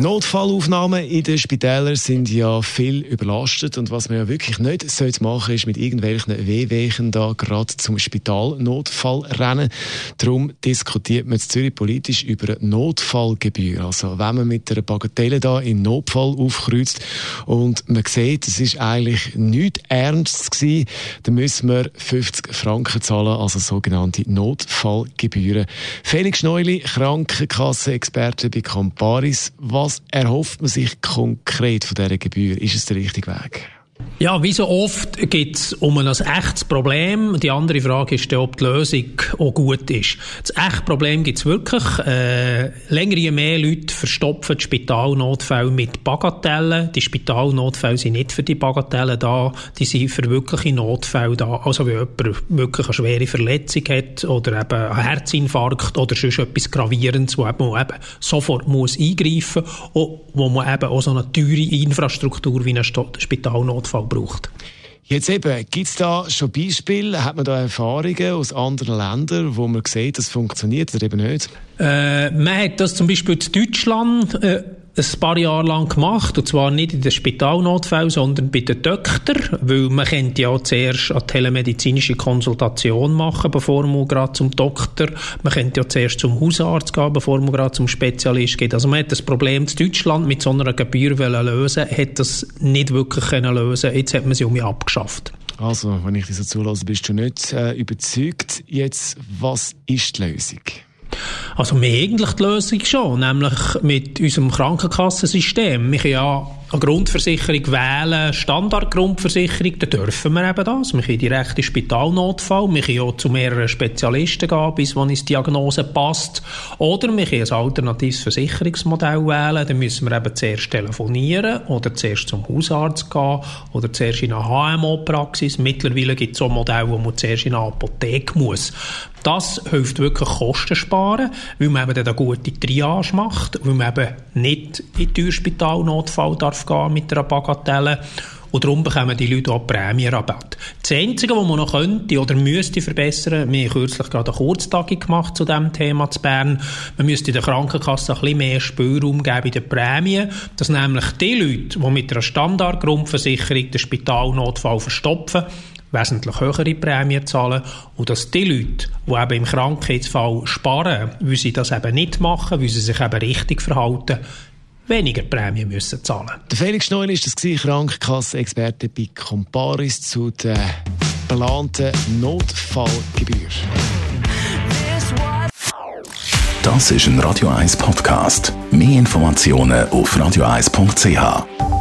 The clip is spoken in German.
Notfallaufnahmen in den Spitälern sind ja viel überlastet und was man ja wirklich nicht sollte machen ist mit irgendwelchen Wehwehchen da gerade zum Spitalnotfall rennen. Darum diskutiert man in Zürich politisch über Notfallgebühr. Also wenn man mit einer Bagatelle da in Notfall aufkreuzt und man sieht, es ist eigentlich nichts Ernstes gewesen, dann müssen wir 50 Franken zahlen, also sogenannte Notfallgebühren. Felix Neuli, Krankenkasse-Experte bei Camparis. Was was erhofft man sich konkret von dieser Gebühr? Ist es der richtige Weg? Ja, wie so oft geht es um ein echtes Problem. Die andere Frage ist, ob die Lösung auch gut ist. Das echte Problem gibt es wirklich. Äh, länger je mehr Leute verstopfen die Spitalnotfälle mit Bagatellen. Die Spitalnotfälle sind nicht für die Bagatellen da, die sind für wirkliche Notfälle da. Also wenn jemand wirklich eine schwere Verletzung hat oder eben einen Herzinfarkt oder sonst etwas Gravierendes, wo man eben sofort muss eingreifen muss, wo man eben auch so eine teure Infrastruktur wie eine Spitalnotfall braucht. Jetzt eben, gibt es da schon Beispiele, hat man da Erfahrungen aus anderen Ländern, wo man sieht, das funktioniert oder eben nicht? Äh, man hat das zum Beispiel in Deutschland äh, ein paar Jahre lang gemacht, und zwar nicht in den Spitalnotfällen, sondern bei den Töchtern, weil man könnte ja zuerst eine telemedizinische Konsultation machen, bevor man gerade zum Doktor, man könnte ja zuerst zum Hausarzt gehen, bevor man gerade zum Spezialist geht. Also man hat das Problem in Deutschland mit so einer Gebühr lösen, hat das nicht wirklich können lösen. Jetzt hat man sie um mich abgeschafft. Also, wenn ich dich so zulasse, bist du nicht äh, überzeugt. Jetzt, was ist die Lösung? Also wir eigentlich die Lösung schon, nämlich mit unserem Krankenkassensystem. Wir ja eine Grundversicherung wählen, Standardgrundversicherung, dann dürfen wir eben das. Wir können direkt in Spitalnotfall, wir können auch zu mehreren Spezialisten gehen, bis wann die Diagnose passt. Oder wir können ein alternatives Versicherungsmodell wählen, dann müssen wir eben zuerst telefonieren oder zuerst zum Hausarzt gehen oder zuerst in eine HMO-Praxis. Mittlerweile gibt es auch Modelle, wo man zuerst in eine Apotheke muss. Das hilft wirklich Kosten sparen, weil man eben dann eine gute Triage macht, weil man eben nicht in den Spitalnotfall darf gehen mit einer Bagatelle. Und darum bekommen die Leute auch Prämienrabatt. Das Einzige, was man noch könnte oder müsste verbessern, wir haben kürzlich gerade eine Kurztagung gemacht zu diesem Thema zu Bern, man müsste der Krankenkasse ein bisschen mehr Spielraum geben in den Prämien, dass nämlich die Leute, die mit einer Standardgrundversicherung den Spitalnotfall verstopfen, wesentlich höhere Prämien zahlen und dass die Leute, die eben im Krankheitsfall sparen, weil sie das eben nicht machen, weil sie sich eben richtig verhalten, weniger Prämie müssen zahlen. Der Felix Neul ist das Krankenkasse-Experte bei Comparis zu der geplanten Notfallgebühr. Das ist ein Radio 1 Podcast. Mehr Informationen auf radio1.ch.